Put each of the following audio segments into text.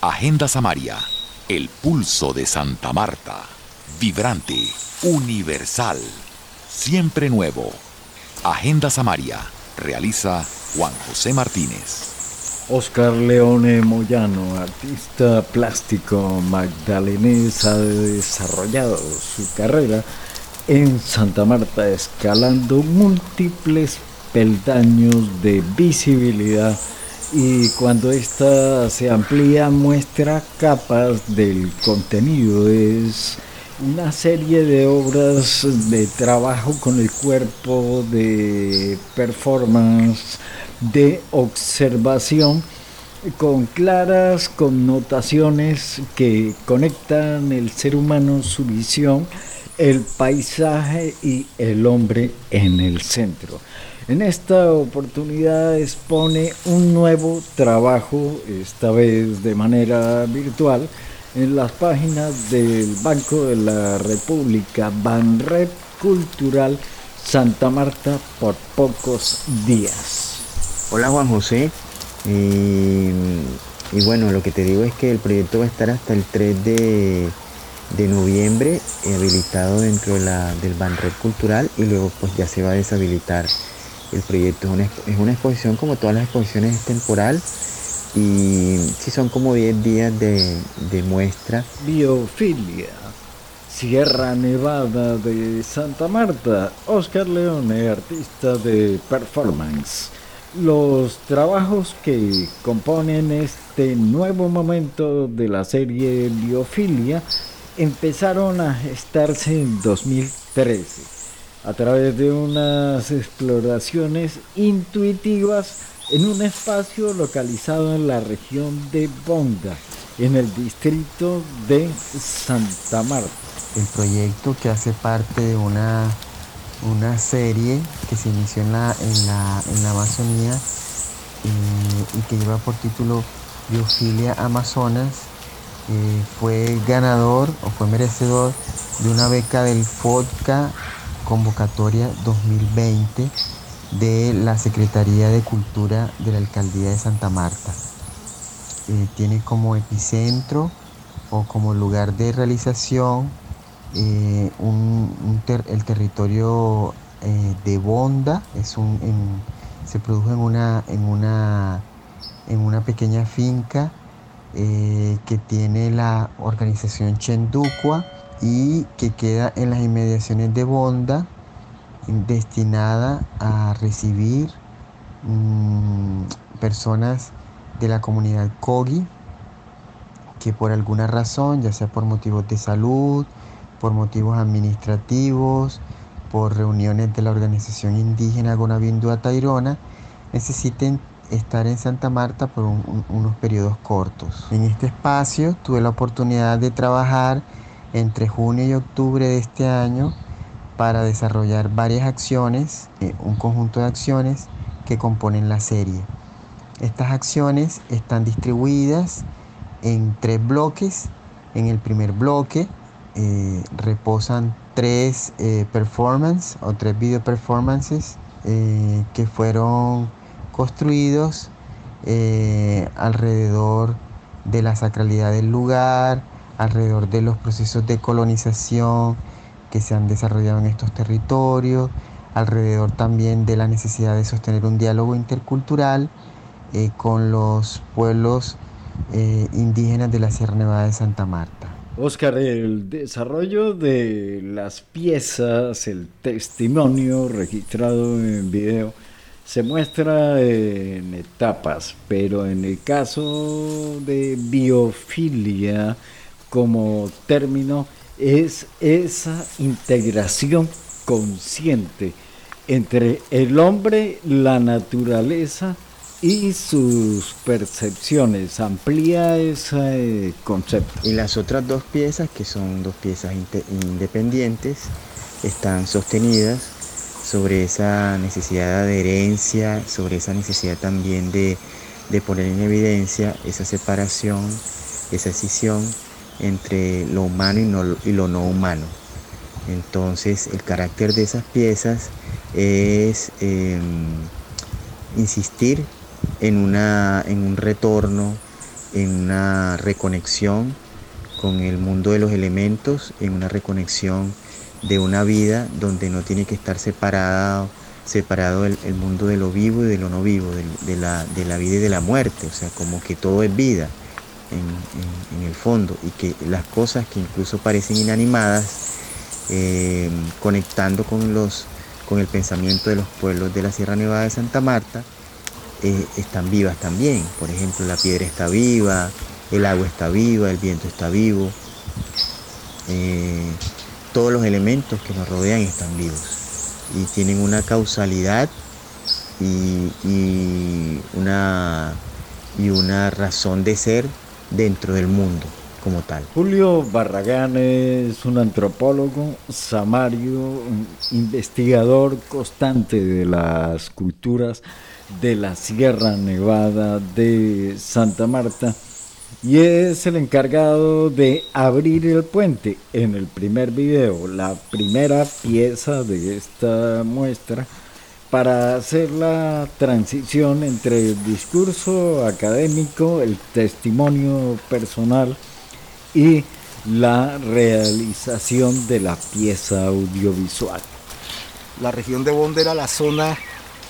Agenda Samaria, el pulso de Santa Marta, vibrante, universal, siempre nuevo. Agenda Samaria, realiza Juan José Martínez. Oscar Leone Moyano, artista plástico magdalenés, ha desarrollado su carrera en Santa Marta, escalando múltiples peldaños de visibilidad y cuando ésta se amplía muestra capas del contenido. Es una serie de obras de trabajo con el cuerpo, de performance, de observación con claras connotaciones que conectan el ser humano, su visión, el paisaje y el hombre en el centro. En esta oportunidad expone un nuevo trabajo, esta vez de manera virtual, en las páginas del Banco de la República, Banrep Cultural Santa Marta por pocos días. Hola Juan José. y bueno, lo que te digo es que el proyecto va a estar hasta el 3 de, noviembre habilitado dentro de la, del Banred Cultural y luego pues ya se va a deshabilitar el proyecto. Es una, exposición como todas las exposiciones es temporal y sí son como 10 días de, de muestra. Biofilia. Sierra Nevada de Santa Marta, Oscar Leone, artista de performance. Los trabajos que componen este nuevo momento de la serie Biofilia empezaron a gestarse en 2013 a través de unas exploraciones intuitivas en un espacio localizado en la región de Bonda, en el distrito de Santa Marta. El proyecto que hace parte de una una serie que se inició en la, en la, en la Amazonía eh, y que lleva por título Biofilia Amazonas. Eh, fue ganador o fue merecedor de una beca del FODCA convocatoria 2020 de la Secretaría de Cultura de la Alcaldía de Santa Marta. Eh, tiene como epicentro o como lugar de realización eh, el territorio eh, de Bonda es un, se produjo en una, en una, en una pequeña finca que tiene la organización Chenducua y que queda en las inmediaciones de Bonda, destinada a recibir mm, personas de la comunidad Kogi que por alguna razón, ya sea por motivos de salud, por motivos administrativos, por reuniones de la organización indígena Gonabindua Tairona, necesiten estar en Santa Marta por unos periodos cortos. En este espacio tuve la oportunidad de trabajar entre junio y octubre de este año para desarrollar varias acciones, eh, un conjunto de acciones que componen la serie. Estas acciones están distribuidas en tres bloques. En el primer bloque eh, reposan tres eh, performances o tres video performances que fueron construidos alrededor de la sacralidad del lugar, alrededor de los procesos de colonización que se han desarrollado en estos territorios, alrededor también de la necesidad de sostener un diálogo intercultural con los pueblos indígenas de la Sierra Nevada de Santa Marta. Oscar, el desarrollo de las piezas, el testimonio registrado en video, se muestra en etapas, pero en el caso de biofilia como término es esa integración consciente entre el hombre, la naturaleza y sus percepciones. Amplía ese concepto. Y las otras dos piezas, que son dos piezas independientes, están sostenidas sobre esa necesidad de adherencia, sobre esa necesidad también de, poner en evidencia esa separación, esa escisión entre lo humano y, lo no humano. Entonces el carácter de esas piezas es insistir en, una, en un retorno en una reconexión con el mundo de los elementos, en una reconexión de una vida donde no tiene que estar separado, separado el, mundo de lo vivo y de lo no vivo, de, la, vida y de la muerte, o sea, como que todo es vida en, el fondo y que las cosas que incluso parecen inanimadas, eh, conectando con, los, con el pensamiento de los pueblos de la Sierra Nevada de Santa Marta, eh, están vivas también. Por ejemplo, la piedra está viva, el agua está viva, el viento está vivo. Eh, todos los elementos que nos rodean están vivos y tienen una causalidad y, una, y una razón de ser dentro del mundo como tal. Julio Barragán es un antropólogo, samario, investigador constante de las culturas de la Sierra Nevada de Santa Marta y es el encargado de abrir el puente en el primer video, la primera pieza de esta muestra para hacer la transición entre el discurso académico, el testimonio personal y la realización de la pieza audiovisual. La región de Bonda era la zona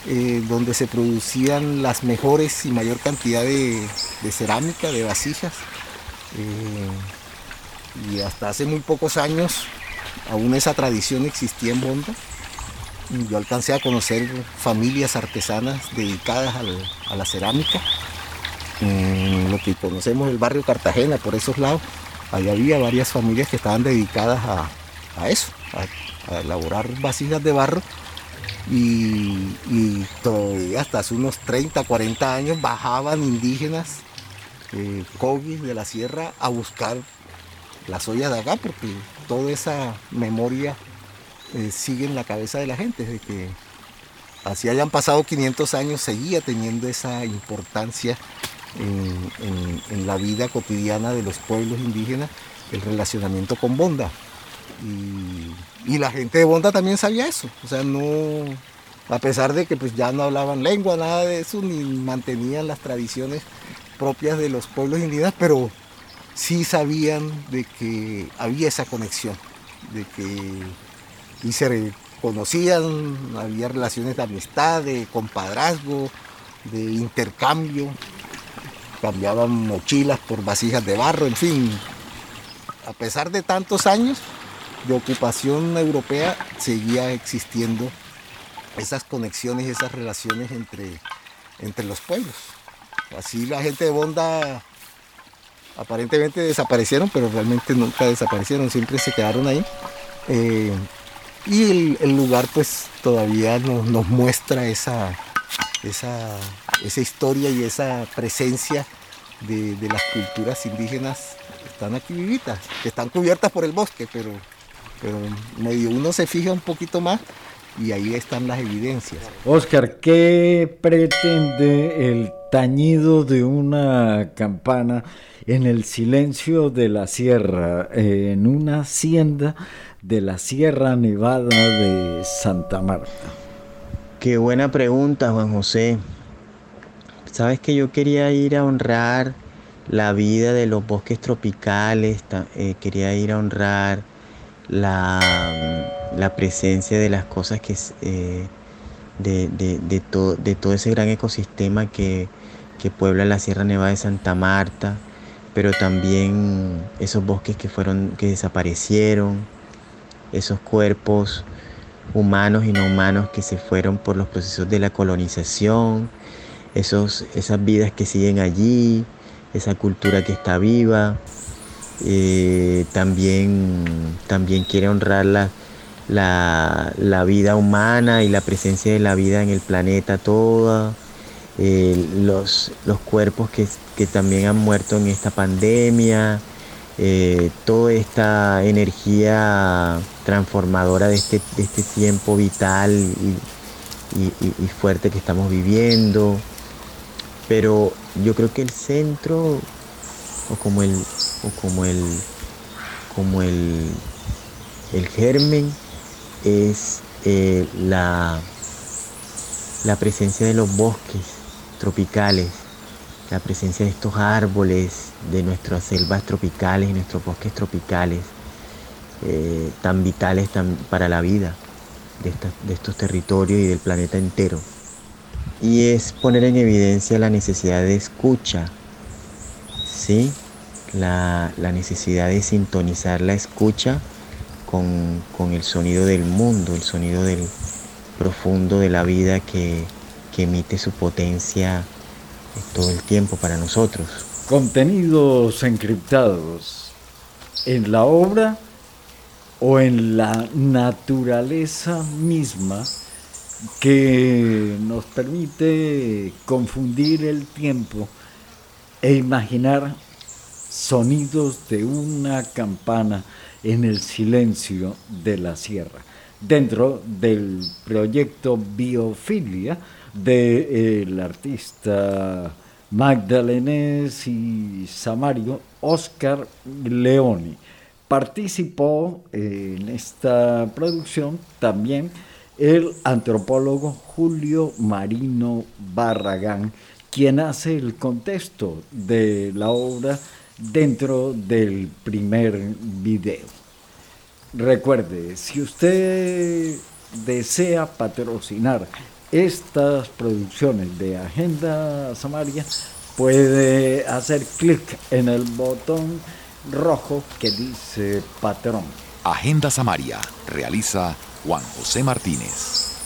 eh, donde se producían las mejores y mayor cantidad de, cerámica, de vasijas. Eh, y hasta hace muy pocos años aún esa tradición existía en Bonda. Yo alcancé a conocer familias artesanas dedicadas a la cerámica. En lo que conocemos el barrio Cartagena, por esos lados, ahí había varias familias que estaban dedicadas a, eso, a, a elaborar vasijas de barro y, todavía hasta hace unos 30, 40 años bajaban indígenas eh, de la sierra a buscar las ollas de acá porque toda esa memoria eh, sigue en la cabeza de la gente, de que así hayan pasado 500 años seguía teniendo esa importancia en, la vida cotidiana de los pueblos indígenas el relacionamiento con Bonda. Y, la gente de Bonda también sabía eso. O sea, no, a pesar de que pues ya no hablaban lengua, nada de eso, ni mantenían las tradiciones propias de los pueblos indígenas, pero sí sabían de que había esa conexión, de que y se conocían, había relaciones de amistad, de compadrazgo, de intercambio, cambiaban mochilas por vasijas de barro, en fin, a pesar de tantos años, de ocupación europea seguía existiendo esas conexiones esas relaciones entre, entre los pueblos. Así la gente de Bonda aparentemente desaparecieron, pero realmente nunca desaparecieron, siempre se quedaron ahí. Eh, y el, lugar pues todavía nos, muestra esa, esa, esa, historia y esa presencia de, de las culturas indígenas que están aquí vivitas, que están cubiertas por el bosque, pero pero medio uno se fija un poquito más y ahí están las evidencias. Oscar, ¿qué pretende el tañido de una campana en el silencio de la sierra, en una hacienda de la Sierra Nevada de Santa Marta? Qué buena pregunta, Juan José. Sabes que yo quería ir a honrar la vida de los bosques tropicales, eh, quería ir a honrar la, presencia de las cosas que eh, de, de, de, de, todo ese gran ecosistema que, que, puebla la Sierra Nevada de Santa Marta, pero también esos bosques que fueron, que desaparecieron, esos cuerpos humanos y no humanos que se fueron por los procesos de la colonización, esos, esas vidas que siguen allí, esa cultura que está viva. Eh, también, también quiere honrar la, la, vida humana y la presencia de la vida en el planeta toda, eh, los, los, cuerpos que, también han muerto en esta pandemia, eh, toda esta energía transformadora de este, este tiempo vital y fuerte que estamos viviendo. Pero yo creo que el centro, o como el, o como el, como el, el germen es eh, la, la presencia de los bosques tropicales la presencia de estos árboles, de nuestras selvas tropicales nuestros bosques tropicales, eh, tan vitales para la vida de, estos territorios y del planeta entero. Y es poner en evidencia la necesidad de escucha, ¿sí? La, necesidad de sintonizar la escucha con, con, el sonido del mundo, el sonido del profundo de la vida que, que emite su potencia todo el tiempo para nosotros. Contenidos encriptados en la obra o en la naturaleza misma que nos permite confundir el tiempo e imaginar sonidos de una campana en el silencio de la sierra, dentro del proyecto Biofilia del artista magdalenés y samario Oscar Leoni. Participó en esta producción también el antropólogo Julio Marino Barragán, quien hace el contexto de la obra dentro del primer video. Recuerde, si usted desea patrocinar estas producciones de Agenda Samaria, puede hacer clic en el botón rojo que dice patrón. Agenda Samaria realiza Juan José Martínez.